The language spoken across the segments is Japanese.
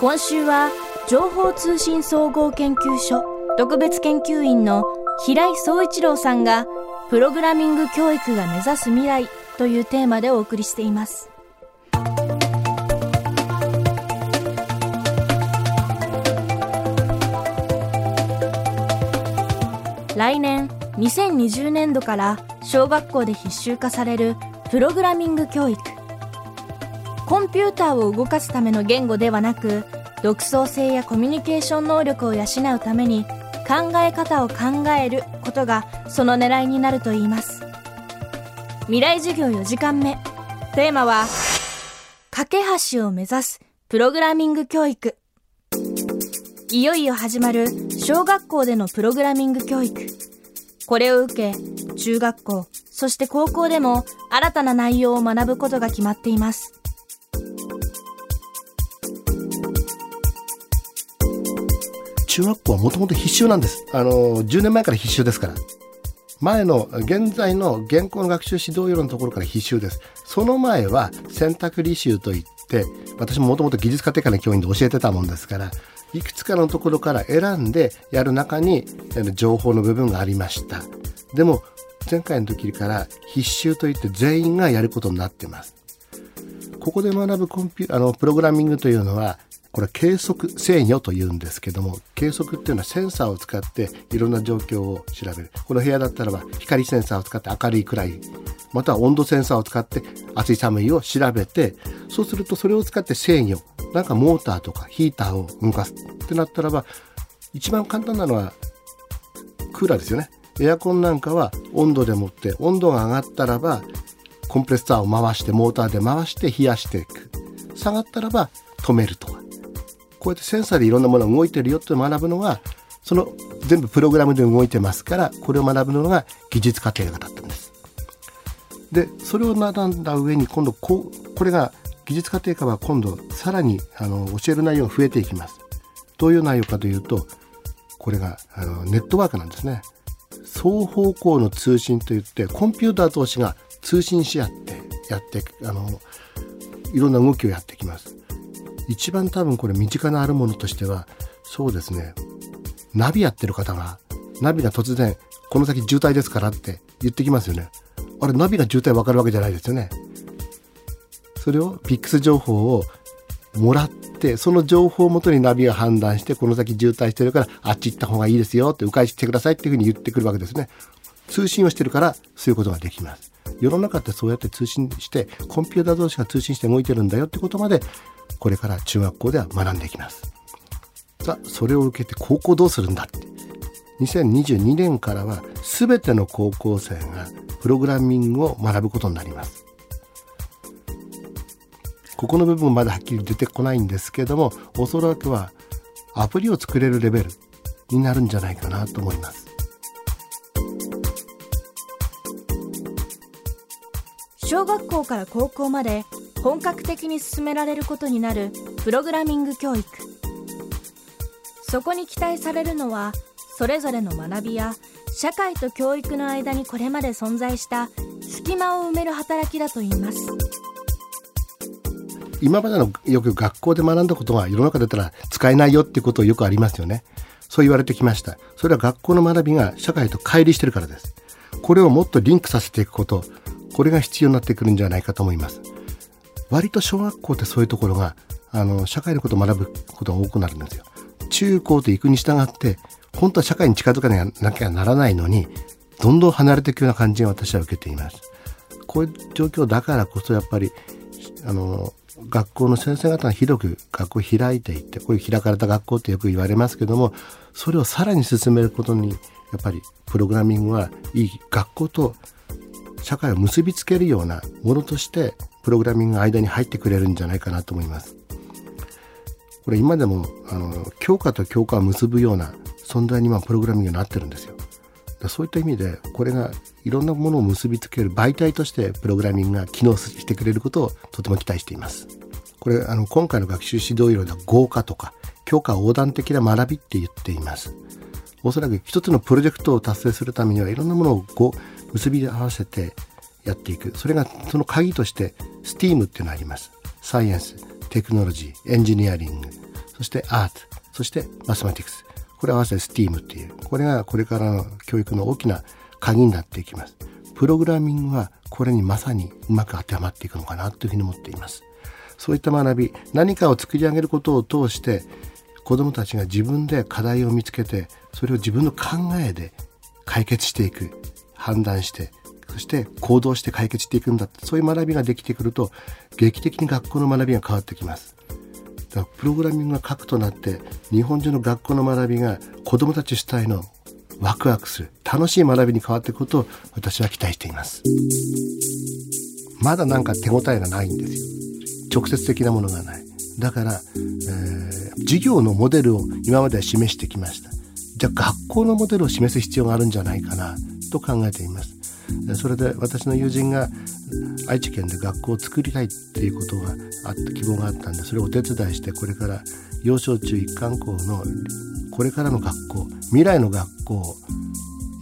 今週は情報通信総合研究所特別研究員の平井総一郎さんがプログラミング教育が目指す未来というテーマでお送りしています。来年2020年度から小学校で必修化されるプログラミング教育。コンピューターを動かすための言語ではなく独創性やコミュニケーション能力を養うために考え方を考えることがその狙いになるといいます。未来授業4時間目。テーマは架け橋を目指すプログラミング教育。いよいよ始まる小学校でのプログラミング教育。これを受け中学校そして高校でも新たな内容を学ぶことが決まっています。中学校はもともと必修なんです。あの、10年前から必修ですから。前の、現在の現行の学習指導要領のところから必修です。その前は選択履修といって、私ももともと技術家庭科の教員で教えてたもんですから、いくつかのところから選んでやる中に情報の部分がありました。でも、前回の時から必修といって全員がやることになってます。ここで学ぶコンピュあのプログラミングというのはこれは計測制御というんですけども計測っていうのはセンサーを使っていろんな状況を調べる。この部屋だったらば光センサーを使って明るい暗いまたは温度センサーを使って暑い寒いを調べてそうするとそれを使って制御。なんかモーターとかヒーターを動かすってなったらば一番簡単なのはクーラーですよね。エアコンなんかは温度でもって温度が上がったらばコンプレッサーを回してモーターで回して冷やしていく。下がったらば止めると。こうやってセンサーでいろんなものが動いてるよって学ぶのはその全部プログラムで動いてますからこれを学ぶのが技術課程がだったんです。でそれを学んだ上に今度ここれが技術課程科は今度さらにあの教える内容が増えていきます。どういう内容かというとこれがあのネットワークなんですね。双方向の通信といってコンピューター同士が通信し合ってやってあのいろんな動きをやってきます。一番多分これ身近なあるものとしてはそうですね。ナビやってる方がナビが突然この先渋滞ですからって言ってきますよね。あれナビが渋滞わかるわけじゃないですよね。それをピックス情報をもらってその情報をもとにナビが判断してこの先渋滞してるからあっち行った方がいいですよって迂回してくださいっていうふうに言ってくるわけですね。通信をしてるからそういうことができます。世の中ってそうやって通信してコンピューター同士が通信して動いてるんだよってことまでこれから中学校では学んでいきます。さあそれを受けて高校どうするんだって。2022年からは全ての高校生がプログラミングを学ぶことになります。ここの部分まではっきり出てこないんですけどもおそらくはアプリを作れるレベルになるんじゃないかなと思います。小学校から高校まで本格的に進められることになるプログラミング教育。そこに期待されるのはそれぞれの学びや社会と教育の間にこれまで存在した隙間を埋める働きだといいます。今までのよく学校で学んだことが世の中でたら使えないよっていうことをよくありますよね。そう言われてきました。それは学校の学びが社会と乖離してるからです。これをもっとリンクさせていくこと。これが必要になってくるんじゃないかと思います割と小学校ってそういうところがあの社会のことを学ぶことが多くなるんですよ。中高と行くに従って本当は社会に近づかなきゃならないのにどんどん離れていくような感じが私は受けています。こういう状況だからこそやっぱりあの学校の先生方が広く学校を開いていってこういう開かれた学校ってよく言われますけどもそれをさらに進めることにやっぱりプログラミングはいい学校と社会を結びつけるようなものとしてプログラミングが間に入ってくれるんじゃないかなと思います。これ今でもあの教科と教科を結ぶような存在に今プログラミングになってるんですよ。そういった意味でこれがいろんなものを結びつける媒体としてプログラミングが機能してくれることをとても期待しています。これあの今回の学習指導要領では合化とか教科横断的な学びって言っています。おそらく一つのプロジェクトを達成するためにはいろんなものをこう結び合わせてやっていく。それがその鍵として STEAM っていうのがあります。サイエンステクノロジーエンジニアリングそしてアートそしてマスマティクス。これ合わせて STEAM っていう。これがこれからの教育の大きな鍵になっていきます。プログラミングはこれにまさにうまく当てはまっていくのかなというふうに思っています。そういった学び何かを作り上げることを通して子どもたちが自分で課題を見つけてそれを自分の考えで解決していく。判断してそして行動して解決していくんだそういう学びができてくると劇的に学校の学びが変わってきます。だからプログラミングが核となって日本中の学校の学びが子どもたち主体のワクワクする楽しい学びに変わっていくことを私は期待しています。まだなんか手応えがないんですよ。直接的なものがない。だから、えー、授業のモデルを今までは示してきました。じゃあ学校のモデルを示す必要があるんじゃないかな。と考えています。それで私の友人が愛知県で学校を作りたいっていうことがあった希望があったんでそれをお手伝いしてこれから幼少中一貫校のこれからの学校未来の学校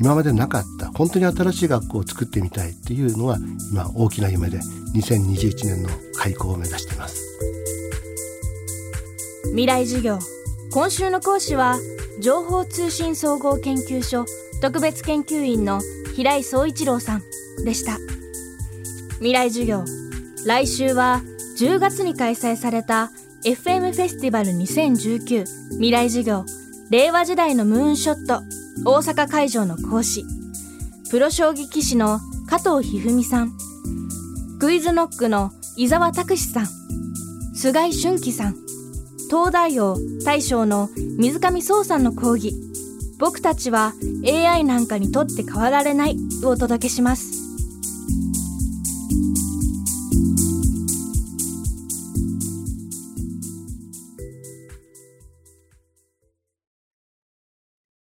今までなかった本当に新しい学校を作ってみたいっていうのは今大きな夢で2021年の開校を目指しています。未来授業。今週の講師は情報通信総合研究所特別研究員の平井総一郎さんでした。未来授業来週は10月に開催された FM フェスティバル2019未来授業令和時代のムーンショット大阪会場の講師プロ将棋棋士の加藤一二三さんクイズノックの伊沢拓司さん菅井俊樹さん東大王大将の水上壮さんの講義僕たちは AI なんかにとって変わられないをお届けします。